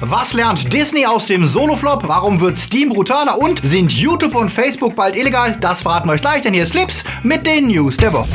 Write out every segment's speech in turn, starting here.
Was lernt Disney aus dem Solo-Flop? Warum wird Steam brutaler? Und sind YouTube und Facebook bald illegal? Das verraten wir euch gleich, denn hier ist Flips mit den News der Woche.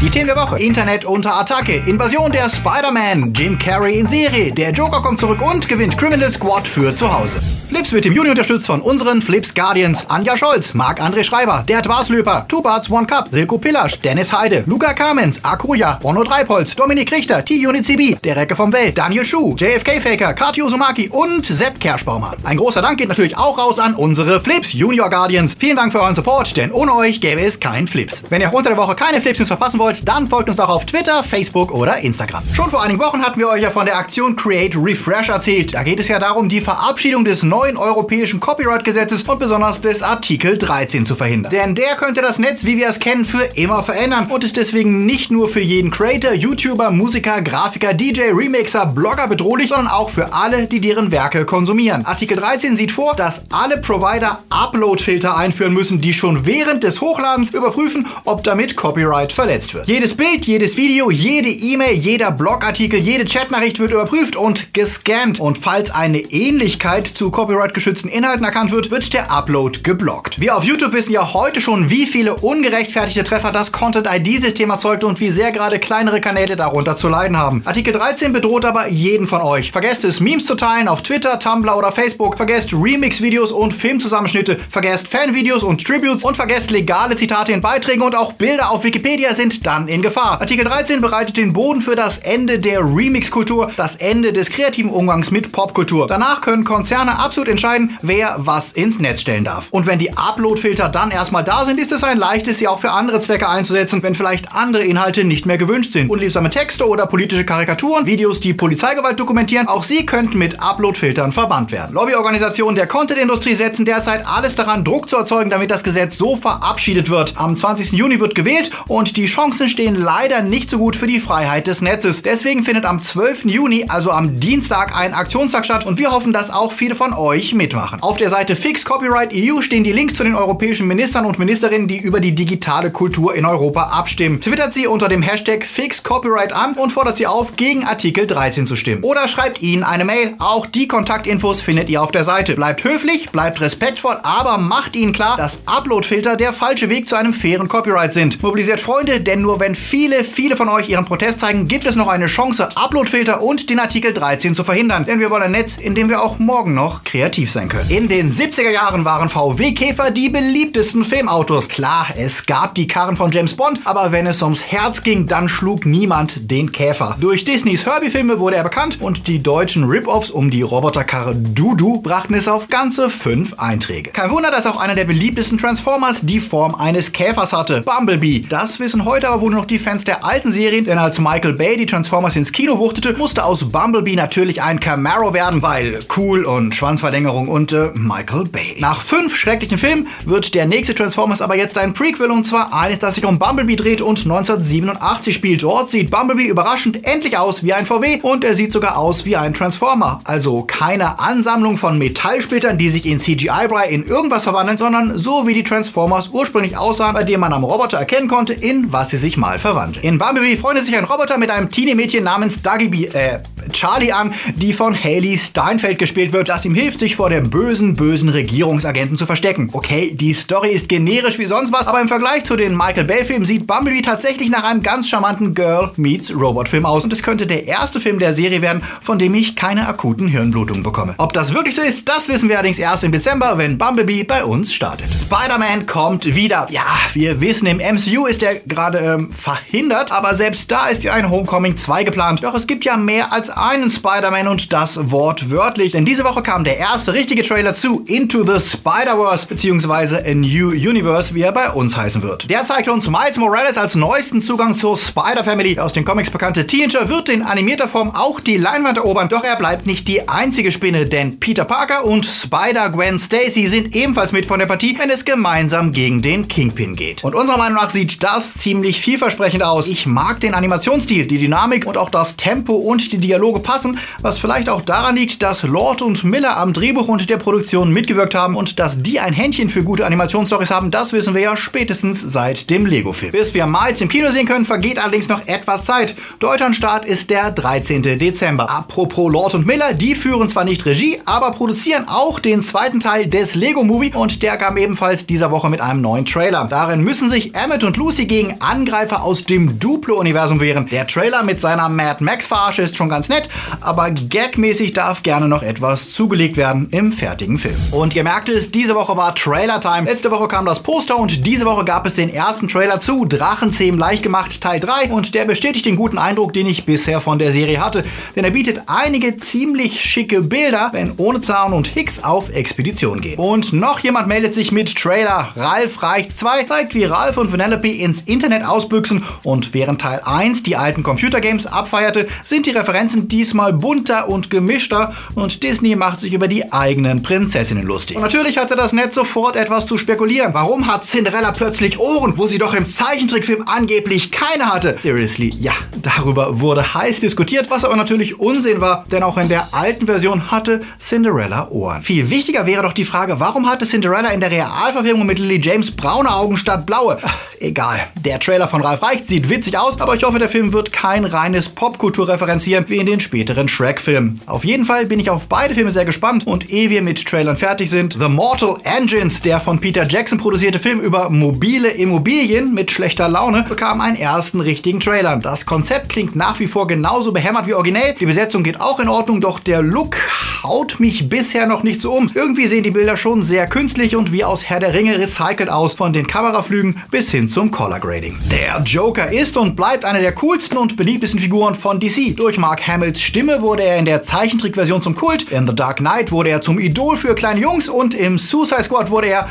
Die Themen der Woche. Internet unter Attacke. Invasion der Spider-Man. Jim Carrey in Serie. Der Joker kommt zurück und gewinnt Criminal Squad für zu Hause. Flips wird im Juni unterstützt von unseren Flips Guardians. Anja Scholz, Marc-André Schreiber, Dert Waslöper, Tubarts One Cup, Silko Pillasch, Dennis Heide, Luca Kamens, Akuya, Bono Dreipolz, Dominik Richter, T-Unit der Recke vom Welt, Daniel Schuh, JFK Faker, Kati Uzumaki und Sepp Kerschbaumer. Ein großer Dank geht natürlich auch raus an unsere Flips Junior Guardians. Vielen Dank für euren Support, denn ohne euch gäbe es kein Flips. Wenn ihr auch unter der Woche keine Flips News verpassen wollt, dann folgt uns doch auf Twitter, Facebook oder Instagram. Schon vor einigen Wochen hatten wir euch ja von der Aktion Create Refresh erzählt. Da geht es ja darum, die Verabschiedung des neuen europäischen deutschen Copyright-Gesetzes und besonders des Artikel 13 zu verhindern. Denn der könnte das Netz, wie wir es kennen, für immer verändern und ist deswegen nicht nur für jeden Creator, YouTuber, Musiker, Grafiker, DJ, Remixer, Blogger bedrohlich, sondern auch für alle, die deren Werke konsumieren. Artikel 13 sieht vor, dass alle Provider Upload-Filter einführen müssen, die schon während des Hochladens überprüfen, ob damit Copyright verletzt wird. Jedes Bild, jedes Video, jede E-Mail, jeder Blogartikel, jede Chatnachricht wird überprüft und gescannt. Und falls eine Ähnlichkeit zu copyright-geschützten Inhalten erkannt wird, wird der Upload geblockt. Wir auf YouTube wissen ja heute schon, wie viele ungerechtfertigte Treffer das Content-ID-System erzeugt und wie sehr gerade kleinere Kanäle darunter zu leiden haben. Artikel 13 bedroht aber jeden von euch. Vergesst es, Memes zu teilen auf Twitter, Tumblr oder Facebook. Vergesst Remix-Videos und Filmzusammenschnitte. Vergesst Fan-Videos und Tributes und vergesst legale Zitate in Beiträgen und auch Bilder auf Wikipedia sind dann in Gefahr. Artikel 13 bereitet den Boden für das Ende der Remix-Kultur, das Ende des kreativen Umgangs mit Popkultur. Danach können Konzerne absolut entscheiden, wer wer was ins Netz stellen darf. Und wenn die Upload-Filter dann erstmal da sind, ist es ein leichtes, sie auch für andere Zwecke einzusetzen, wenn vielleicht andere Inhalte nicht mehr gewünscht sind. Unliebsame Texte oder politische Karikaturen, Videos, die Polizeigewalt dokumentieren, auch sie könnten mit Upload-Filtern verbannt werden. Lobbyorganisationen der Content-Industrie setzen derzeit alles daran, Druck zu erzeugen, damit das Gesetz so verabschiedet wird. Am 20. Juni wird gewählt und die Chancen stehen leider nicht so gut für die Freiheit des Netzes. Deswegen findet am 12. Juni, also am Dienstag, ein Aktionstag statt und wir hoffen, dass auch viele von euch mitmachen. Auf der Seite Fix Copyright EU stehen die Links zu den europäischen Ministern und Ministerinnen, die über die digitale Kultur in Europa abstimmen. Twittert sie unter dem Hashtag Fix Copyright an und fordert sie auf, gegen Artikel 13 zu stimmen. Oder schreibt ihnen eine Mail. Auch die Kontaktinfos findet ihr auf der Seite. Bleibt höflich, bleibt respektvoll, aber macht ihnen klar, dass Uploadfilter der falsche Weg zu einem fairen Copyright sind. Mobilisiert Freunde, denn nur wenn viele, viele von euch ihren Protest zeigen, gibt es noch eine Chance, Uploadfilter und den Artikel 13 zu verhindern. Denn wir wollen ein Netz, in dem wir auch morgen noch kreativ sein können. In den 70er Jahren waren VW-Käfer die beliebtesten Filmautos. Klar, es gab die Karren von James Bond, aber wenn es ums Herz ging, dann schlug niemand den Käfer. Durch Disneys Herbie-Filme wurde er bekannt und die deutschen Rip-Offs um die Roboterkarre Dudu brachten es auf ganze fünf Einträge. Kein Wunder, dass auch einer der beliebtesten Transformers die Form eines Käfers hatte, Bumblebee. Das wissen heute aber wohl noch die Fans der alten Serien, denn als Michael Bay die Transformers ins Kino wuchtete, musste aus Bumblebee natürlich ein Camaro werden, weil cool und Schwanzverlängerung und äh, Michael Bay. Nach fünf schrecklichen Filmen wird der nächste Transformers aber jetzt ein Prequel und zwar eines, das sich um Bumblebee dreht und 1987 spielt. Dort sieht Bumblebee überraschend endlich aus wie ein VW und er sieht sogar aus wie ein Transformer. Also keine Ansammlung von Metallsplittern, die sich in CGI-Brei in irgendwas verwandeln, sondern so wie die Transformers ursprünglich aussahen, bei dem man am Roboter erkennen konnte, in was sie sich mal verwandeln. In Bumblebee freundet sich ein Roboter mit einem Teenie-Mädchen namens Dougie, äh, Charlie an, die von Haley Steinfeld gespielt wird, das ihm hilft, sich vor dem bösen, bösen Regierungsagenten zu verstecken. Okay, die Story ist generisch wie sonst was, aber im Vergleich zu den Michael Bay-Filmen sieht Bumblebee tatsächlich nach einem ganz charmanten Girl meets Robot-Film aus und es könnte der erste Film der Serie werden, von dem ich keine akuten Hirnblutungen bekomme. Ob das wirklich so ist, das wissen wir allerdings erst im Dezember, wenn Bumblebee bei uns startet. Spider-Man kommt wieder. Ja, wir wissen, im MCU ist er gerade ähm, verhindert, aber selbst da ist ja ein Homecoming 2 geplant. Doch es gibt ja mehr als einen Spider-Man und das wortwörtlich. Denn diese Woche kam der erste richtige Trailer zu Into the Spider-Verse bzw. A New Universe, wie er bei uns heißen wird. Der zeigt uns Miles Morales als neuesten Zugang zur Spider-Family. Aus den Comics bekannte Teenager wird in animierter Form auch die Leinwand erobern, doch er bleibt nicht die einzige Spinne, denn Peter Parker und Spider-Gwen Stacy sind ebenfalls mit von der Partie, wenn es gemeinsam gegen den Kingpin geht. Und unserer Meinung nach sieht das ziemlich vielversprechend aus. Ich mag den Animationsstil, die Dynamik und auch das Tempo und die Dialoge Logo passen, was vielleicht auch daran liegt, dass Lord und Miller am Drehbuch und der Produktion mitgewirkt haben und dass die ein Händchen für gute Animationsstories haben, das wissen wir ja spätestens seit dem Lego-Film. Bis wir Miles im Kino sehen können, vergeht allerdings noch etwas Zeit. Deutschlandstart ist der 13. Dezember. Apropos Lord und Miller, die führen zwar nicht Regie, aber produzieren auch den zweiten Teil des Lego-Movie und der kam ebenfalls dieser Woche mit einem neuen Trailer. Darin müssen sich Emmett und Lucy gegen Angreifer aus dem Duplo-Universum wehren. Der Trailer mit seiner Mad Max-Verarsche ist schon ganz nett, aber gagmäßig darf gerne noch etwas zugelegt werden im fertigen Film. Und ihr merkt es, diese Woche war Trailer-Time. Letzte Woche kam das Poster und diese Woche gab es den ersten Trailer zu Drachenzähmen leicht gemacht Teil 3 und der bestätigt den guten Eindruck, den ich bisher von der Serie hatte, denn er bietet einige ziemlich schicke Bilder, wenn ohne Zahn und Hicks auf Expedition gehen. Und noch jemand meldet sich mit Trailer. Ralf reicht 2 zeigt, wie Ralf und Vanellope ins Internet ausbüchsen und während Teil 1 die alten Computergames abfeierte, sind die Referenzen diesmal bunter und gemischter und Disney macht sich über die eigenen Prinzessinnen lustig. Und natürlich hatte das Netz sofort etwas zu spekulieren. Warum hat Cinderella plötzlich Ohren, wo sie doch im Zeichentrickfilm angeblich keine hatte? Seriously, ja, darüber wurde heiß diskutiert, was aber natürlich Unsinn war, denn auch in der alten Version hatte Cinderella Ohren. Viel wichtiger wäre doch die Frage, warum hatte Cinderella in der Realverfilmung mit Lily James braune Augen statt blaue? Egal. Der Trailer von Ralf Reicht sieht witzig aus, aber ich hoffe, der Film wird kein reines Popkultur referenzieren wie in den späteren Shrek-Filmen. Auf jeden Fall bin ich auf beide Filme sehr gespannt und ehe wir mit Trailern fertig sind, The Mortal Engines, der von Peter Jackson produzierte Film über mobile Immobilien mit schlechter Laune, bekam einen ersten richtigen Trailer. Das Konzept klingt nach wie vor genauso behämmert wie originell, die Besetzung geht auch in Ordnung, doch der Look haut mich bisher noch nicht so um. Irgendwie sehen die Bilder schon sehr künstlich und wie aus Herr der Ringe recycelt aus, von den Kameraflügen bis hin zum Color Grading. Der Joker ist und bleibt eine der coolsten und beliebtesten Figuren von DC. Durch Mark Hamills Stimme wurde er in der Zeichentrickversion zum Kult, in The Dark Knight wurde er zum Idol für kleine Jungs und im Suicide Squad wurde er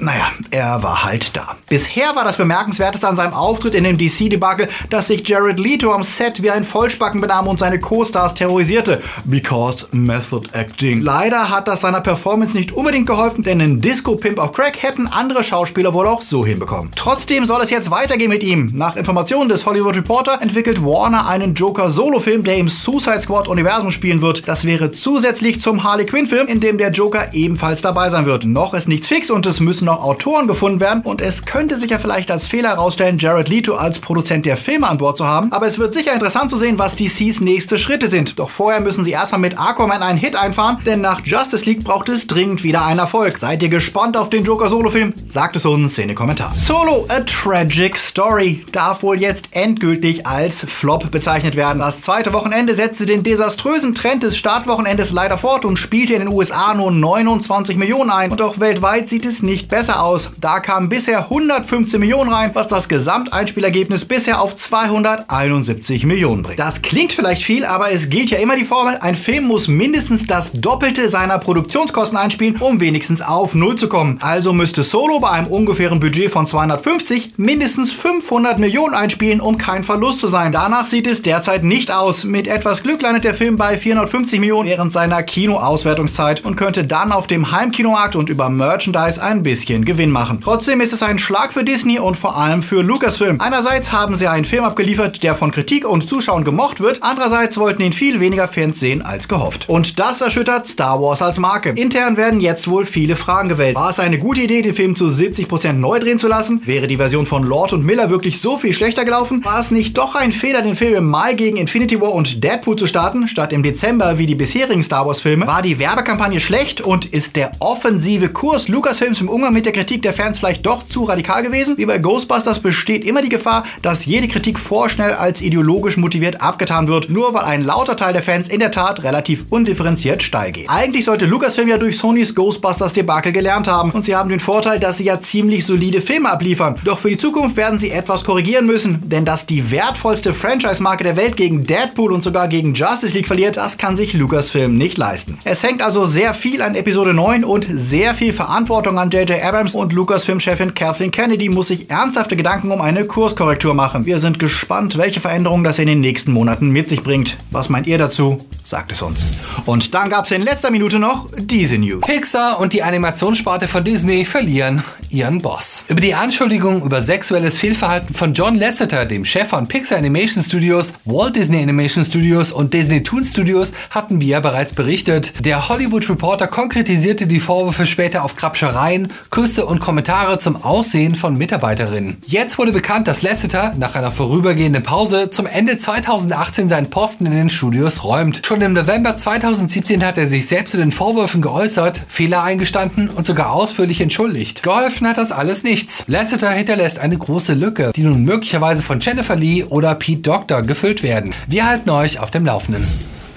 naja, er war halt da. Bisher war das Bemerkenswerteste an seinem Auftritt in dem DC-Debakel, dass sich Jared Leto am Set wie ein Vollspacken benahm und seine Co-Stars terrorisierte. Because Method Acting. Leider hat das seiner Performance nicht unbedingt geholfen, denn einen Disco-Pimp auf Crack hätten andere Schauspieler wohl auch so hinbekommen. Trotzdem soll es jetzt weitergehen mit ihm. Nach Informationen des Hollywood Reporter entwickelt Warner einen Joker-Solo-Film, der im Suicide Squad-Universum spielen wird. Das wäre zusätzlich zum Harley Quinn-Film, in dem der Joker ebenfalls dabei sein wird. Noch ist nichts fix und es müssen noch Autoren gefunden werden und es könnte sich ja vielleicht als Fehler herausstellen, Jared Leto als Produzent der Filme an Bord zu haben. Aber es wird sicher interessant zu sehen, was DCs nächste Schritte sind. Doch vorher müssen sie erstmal mit Aquaman einen Hit einfahren, denn nach Justice League braucht es dringend wieder einen Erfolg. Seid ihr gespannt auf den Joker Solo-Film? Sagt es uns in den Kommentaren. Solo, a tragic story, darf wohl jetzt endgültig als Flop bezeichnet werden. Das zweite Wochenende setzte den desaströsen Trend des Startwochenendes leider fort und spielte in den USA nur 29 Millionen ein. Und auch weltweit sieht es nicht besser aus. Da kamen bisher 115 Millionen rein, was das Gesamteinspielergebnis bisher auf 271 Millionen bringt. Das klingt vielleicht viel, aber es gilt ja immer die Formel, ein Film muss mindestens das Doppelte seiner Produktionskosten einspielen, um wenigstens auf Null zu kommen. Also müsste Solo bei einem ungefähren Budget von 250 mindestens 500 Millionen einspielen, um kein Verlust zu sein. Danach sieht es derzeit nicht aus. Mit etwas Glück landet der Film bei 450 Millionen während seiner Kinoauswertungszeit und könnte dann auf dem Heimkinomarkt und über Merchandise ein bisschen Gewinn machen. Trotzdem ist es ein Schlag für Disney und vor allem für Lucasfilm. Einerseits haben sie einen Film abgeliefert, der von Kritik und Zuschauern gemocht wird, andererseits wollten ihn viel weniger Fans sehen als gehofft. Und das erschüttert Star Wars als Marke. Intern werden jetzt wohl viele Fragen gewählt. War es eine gute Idee, den Film zu 70% neu drehen zu lassen? Wäre die Version von Lord und Miller wirklich so viel schlechter gelaufen? War es nicht doch ein Fehler, den Film im Mai gegen Infinity War und Deadpool zu starten, statt im Dezember wie die bisherigen Star Wars Filme? War die Werbekampagne schlecht und ist der offensive Kurs Lucasfilms im Umgang mit der Kritik der Fans vielleicht doch zu radikal gewesen? Wie bei Ghostbusters besteht immer die Gefahr, dass jede Kritik vorschnell als ideologisch motiviert abgetan wird, nur weil ein lauter Teil der Fans in der Tat relativ undifferenziert steil geht. Eigentlich sollte Lucasfilm ja durch Sonys Ghostbusters Debakel gelernt haben und sie haben den Vorteil, dass sie ja ziemlich solide Filme abliefern. Doch für die Zukunft werden sie etwas korrigieren müssen, denn dass die wertvollste Franchise-Marke der Welt gegen Deadpool und sogar gegen Justice League verliert, das kann sich Lucasfilm nicht leisten. Es hängt also sehr viel an Episode 9 und sehr viel Verantwortung an J.J. Abrams und Lucasfilm-Chefin Kathleen Kennedy muss sich ernsthafte Gedanken um eine Kurskorrektur machen. Wir sind gespannt, welche Veränderungen das in den nächsten Monaten mit sich bringt. Was meint ihr dazu? sagt es uns. Und dann gab es in letzter Minute noch diese News. Pixar und die Animationssparte von Disney verlieren ihren Boss. Über die Anschuldigung über sexuelles Fehlverhalten von John Lasseter, dem Chef von Pixar Animation Studios, Walt Disney Animation Studios und Disney Toon Studios, hatten wir ja bereits berichtet. Der Hollywood Reporter konkretisierte die Vorwürfe später auf Krabschereien, Küsse und Kommentare zum Aussehen von Mitarbeiterinnen. Jetzt wurde bekannt, dass Lasseter nach einer vorübergehenden Pause zum Ende 2018 seinen Posten in den Studios räumt. Schon im November 2017 hat er sich selbst zu den Vorwürfen geäußert, Fehler eingestanden und sogar ausführlich entschuldigt. Geholfen hat das alles nichts. Lasseter hinterlässt eine große Lücke, die nun möglicherweise von Jennifer Lee oder Pete Doctor gefüllt werden. Wir halten euch auf dem Laufenden.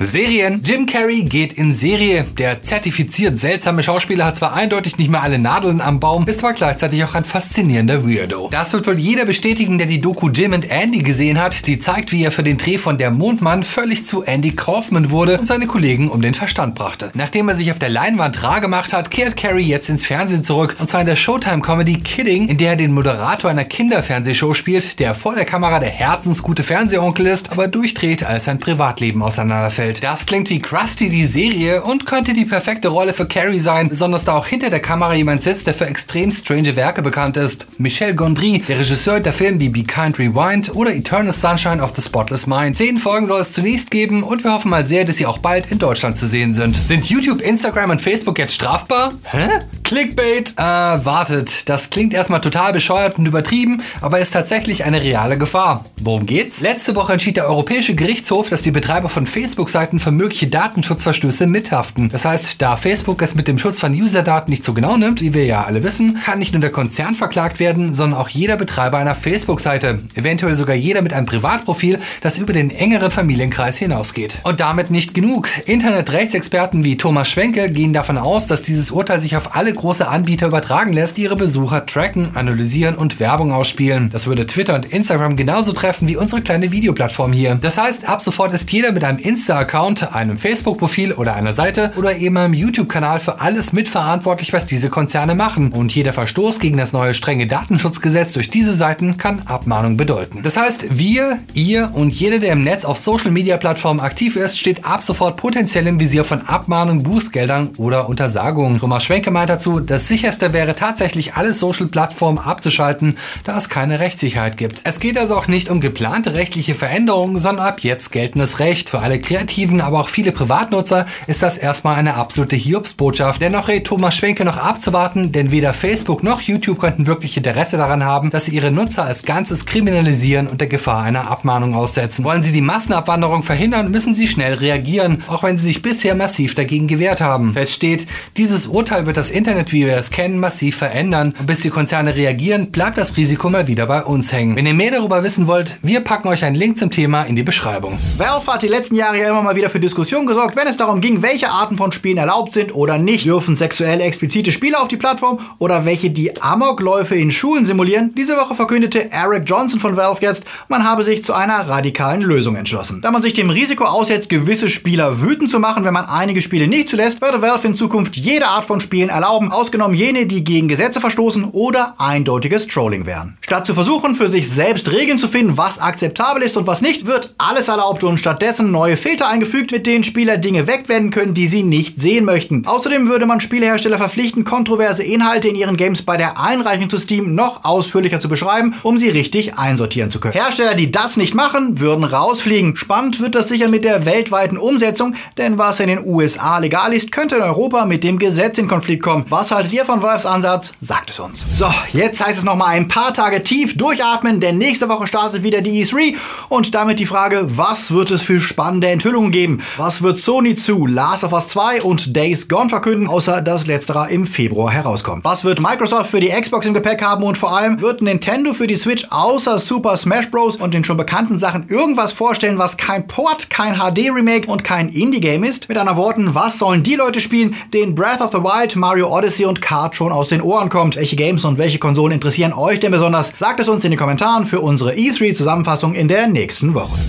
Serien. Jim Carrey geht in Serie. Der zertifiziert seltsame Schauspieler hat zwar eindeutig nicht mehr alle Nadeln am Baum, ist aber gleichzeitig auch ein faszinierender Weirdo. Das wird wohl jeder bestätigen, der die Doku Jim and Andy gesehen hat. Die zeigt, wie er für den Dreh von Der Mondmann völlig zu Andy Kaufman wurde und seine Kollegen um den Verstand brachte. Nachdem er sich auf der Leinwand rar gemacht hat, kehrt Carrey jetzt ins Fernsehen zurück. Und zwar in der Showtime-Comedy Kidding, in der er den Moderator einer Kinderfernsehshow spielt, der vor der Kamera der herzensgute Fernsehonkel ist, aber durchdreht, als sein Privatleben auseinanderfällt. Welt. Das klingt wie Krusty die Serie und könnte die perfekte Rolle für Carrie sein, besonders da auch hinter der Kamera jemand sitzt, der für extrem strange Werke bekannt ist. Michel Gondry, der Regisseur der Filme wie Be Kind Rewind oder Eternal Sunshine of the Spotless Mind. Zehn Folgen soll es zunächst geben und wir hoffen mal sehr, dass sie auch bald in Deutschland zu sehen sind. Sind YouTube, Instagram und Facebook jetzt strafbar? Hä? Clickbait? Äh, wartet. Das klingt erstmal total bescheuert und übertrieben, aber ist tatsächlich eine reale Gefahr. Worum geht's? Letzte Woche entschied der Europäische Gerichtshof, dass die Betreiber von Facebook-Seiten für mögliche Datenschutzverstöße mithaften. Das heißt, da Facebook es mit dem Schutz von Userdaten nicht so genau nimmt, wie wir ja alle wissen, kann nicht nur der Konzern verklagt werden, sondern auch jeder Betreiber einer Facebook-Seite. Eventuell sogar jeder mit einem Privatprofil, das über den engeren Familienkreis hinausgeht. Und damit nicht genug. Internetrechtsexperten wie Thomas Schwenke gehen davon aus, dass dieses Urteil sich auf alle große Anbieter übertragen lässt, die ihre Besucher tracken, analysieren und Werbung ausspielen. Das würde Twitter und Instagram genauso treffen wie unsere kleine Videoplattform hier. Das heißt, ab sofort ist jeder mit einem Insta-Account, einem Facebook-Profil oder einer Seite oder eben einem YouTube-Kanal für alles mitverantwortlich, was diese Konzerne machen. Und jeder Verstoß gegen das neue strenge Datenschutzgesetz durch diese Seiten kann Abmahnung bedeuten. Das heißt, wir, ihr und jeder, der im Netz auf Social-Media-Plattformen aktiv ist, steht ab sofort potenziell im Visier von Abmahnungen, Bußgeldern oder Untersagungen. Thomas Schwenke meint das sicherste wäre tatsächlich alle Social-Plattformen abzuschalten, da es keine Rechtssicherheit gibt. Es geht also auch nicht um geplante rechtliche Veränderungen, sondern ab jetzt geltendes Recht. Für alle Kreativen, aber auch viele Privatnutzer ist das erstmal eine absolute Hiobsbotschaft. Dennoch rät Thomas Schwenke noch abzuwarten, denn weder Facebook noch YouTube könnten wirklich Interesse daran haben, dass sie ihre Nutzer als Ganzes kriminalisieren und der Gefahr einer Abmahnung aussetzen. Wollen sie die Massenabwanderung verhindern, müssen sie schnell reagieren, auch wenn sie sich bisher massiv dagegen gewehrt haben. Fest steht, dieses Urteil wird das Internet Internet, wie wir es kennen, massiv verändern. Und bis die Konzerne reagieren, bleibt das Risiko mal wieder bei uns hängen. Wenn ihr mehr darüber wissen wollt, wir packen euch einen Link zum Thema in die Beschreibung. Valve hat die letzten Jahre ja immer mal wieder für Diskussionen gesorgt, wenn es darum ging, welche Arten von Spielen erlaubt sind oder nicht. Dürfen sexuell explizite Spiele auf die Plattform oder welche die Amokläufe in Schulen simulieren? Diese Woche verkündete Eric Johnson von Valve jetzt, man habe sich zu einer radikalen Lösung entschlossen. Da man sich dem Risiko aussetzt, gewisse Spieler wütend zu machen, wenn man einige Spiele nicht zulässt, werde Valve in Zukunft jede Art von Spielen erlauben, ausgenommen jene, die gegen Gesetze verstoßen oder eindeutiges Trolling wären. Statt zu versuchen, für sich selbst Regeln zu finden, was akzeptabel ist und was nicht, wird alles erlaubt und stattdessen neue Filter eingefügt, mit denen Spieler Dinge wegblenden können, die sie nicht sehen möchten. Außerdem würde man Spielehersteller verpflichten, kontroverse Inhalte in ihren Games bei der Einreichung zu Steam noch ausführlicher zu beschreiben, um sie richtig einsortieren zu können. Hersteller, die das nicht machen, würden rausfliegen. Spannend wird das sicher mit der weltweiten Umsetzung, denn was in den USA legal ist, könnte in Europa mit dem Gesetz in Konflikt kommen. Was haltet ihr von Valves Ansatz? Sagt es uns. So, jetzt heißt es noch mal ein paar Tage tief durchatmen, denn nächste Woche startet wieder die E3 und damit die Frage, was wird es für spannende Enthüllungen geben? Was wird Sony zu Last of Us 2 und Days Gone verkünden, außer dass letzterer im Februar herauskommt? Was wird Microsoft für die Xbox im Gepäck haben und vor allem wird Nintendo für die Switch außer Super Smash Bros. und den schon bekannten Sachen irgendwas vorstellen, was kein Port, kein HD-Remake und kein Indie-Game ist? Mit anderen Worten, was sollen die Leute spielen, denen Breath of the Wild, Mario Odyssey und Kart schon aus den Ohren kommt? Welche Games und welche Konsolen interessieren euch denn besonders? Sagt es uns in den Kommentaren für unsere E3-Zusammenfassung in der nächsten Woche.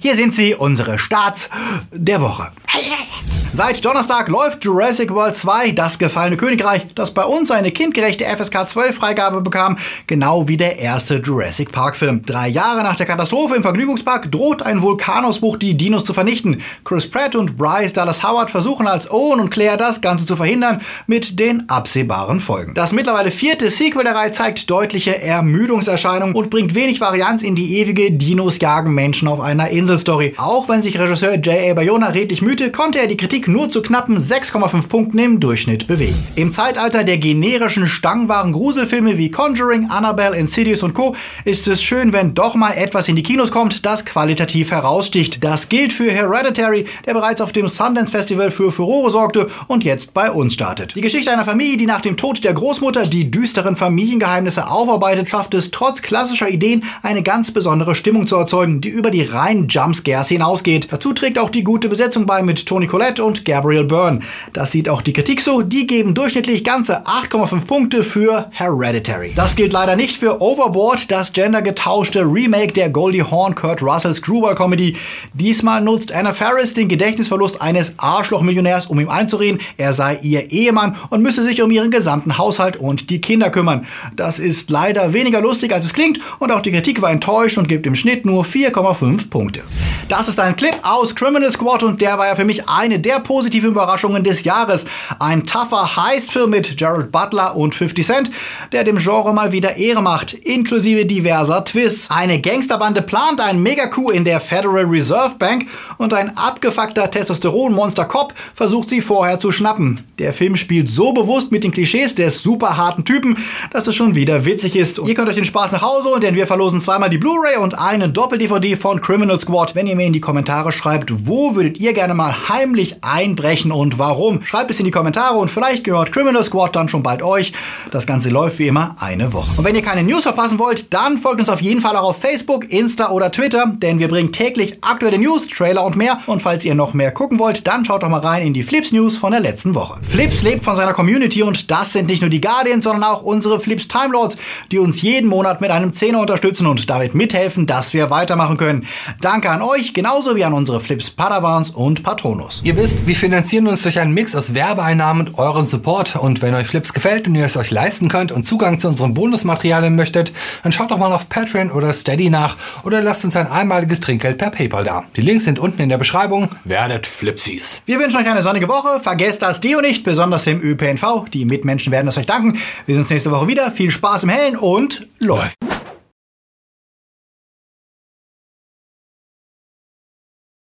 Hier sind sie, unsere Starts der Woche. Seit Donnerstag läuft Jurassic World 2, das gefallene Königreich, das bei uns eine kindgerechte FSK 12 Freigabe bekam, genau wie der erste Jurassic Park Film. Drei Jahre nach der Katastrophe im Vergnügungspark droht ein Vulkanausbruch die Dinos zu vernichten. Chris Pratt und Bryce Dallas Howard versuchen als Owen und Claire das Ganze zu verhindern, mit den absehbaren Folgen. Das mittlerweile vierte Sequel der Reihe zeigt deutliche Ermüdungserscheinungen und bringt wenig Varianz in die ewige Dinos jagen Menschen auf einer Insel-Story. Auch wenn sich Regisseur J.A. Bayona redlich mühte, konnte er die Kritik Musik nur zu knappen 6,5 Punkten im Durchschnitt bewegen. Im Zeitalter der generischen stangenwaren Gruselfilme wie Conjuring, Annabelle, Insidious und Co. ist es schön, wenn doch mal etwas in die Kinos kommt, das qualitativ heraussticht. Das gilt für Hereditary, der bereits auf dem Sundance Festival für Furore sorgte und jetzt bei uns startet. Die Geschichte einer Familie, die nach dem Tod der Großmutter die düsteren Familiengeheimnisse aufarbeitet, schafft es trotz klassischer Ideen eine ganz besondere Stimmung zu erzeugen, die über die reinen Jumpscares hinausgeht. Dazu trägt auch die gute Besetzung bei mit Toni Collette und und Gabriel Byrne. Das sieht auch die Kritik so. Die geben durchschnittlich ganze 8,5 Punkte für Hereditary. Das gilt leider nicht für Overboard, das gendergetauschte Remake der Goldie Hawn Kurt Russell Screwball Comedy. Diesmal nutzt Anna Faris den Gedächtnisverlust eines Arschlochmillionärs, um ihm einzureden, er sei ihr Ehemann und müsse sich um ihren gesamten Haushalt und die Kinder kümmern. Das ist leider weniger lustig, als es klingt und auch die Kritik war enttäuscht und gibt im Schnitt nur 4,5 Punkte. Das ist ein Clip aus Criminal Squad und der war ja für mich eine der positiven Überraschungen des Jahres. Ein tougher Heist-Film mit Gerald Butler und 50 Cent, der dem Genre mal wieder Ehre macht, inklusive diverser Twists. Eine Gangsterbande plant einen Mega-Coup in der Federal Reserve Bank und ein abgefuckter Testosteron-Monster-Cop versucht sie vorher zu schnappen. Der Film spielt so bewusst mit den Klischees des super harten Typen, dass es schon wieder witzig ist. Und ihr könnt euch den Spaß nach Hause holen, denn wir verlosen zweimal die Blu-ray und eine Doppel-DVD von Criminal Squad, wenn ihr mir in die Kommentare schreibt, wo würdet ihr gerne mal heimlich einbrechen und warum. Schreibt es in die Kommentare und vielleicht gehört Criminal Squad dann schon bald euch. Das Ganze läuft wie immer eine Woche. Und wenn ihr keine News verpassen wollt, dann folgt uns auf jeden Fall auch auf Facebook, Insta oder Twitter, denn wir bringen täglich aktuelle News, Trailer und mehr. Und falls ihr noch mehr gucken wollt, dann schaut doch mal rein in die Flips News von der letzten Woche. Flips lebt von seiner Community und das sind nicht nur die Guardians, sondern auch unsere Flips Time Lords, die uns jeden Monat mit einem Zehner unterstützen und damit mithelfen, dass wir weitermachen können. Danke an euch genauso wie an unsere Flips Padawans und Patronus. Ihr wisst, wir finanzieren uns durch einen Mix aus Werbeeinnahmen und eurem Support. Und wenn euch Flips gefällt und ihr es euch leisten könnt und Zugang zu unseren Bonusmaterialien möchtet, dann schaut doch mal auf Patreon oder Steady nach oder lasst uns ein einmaliges Trinkgeld per PayPal da. Die Links sind unten in der Beschreibung. Werdet Flipsies. Wir wünschen euch eine sonnige Woche. Vergesst das Deo nicht, besonders im ÖPNV. Die Mitmenschen werden es euch danken. Wir sehen uns nächste Woche wieder. Viel Spaß im Hellen und läuft.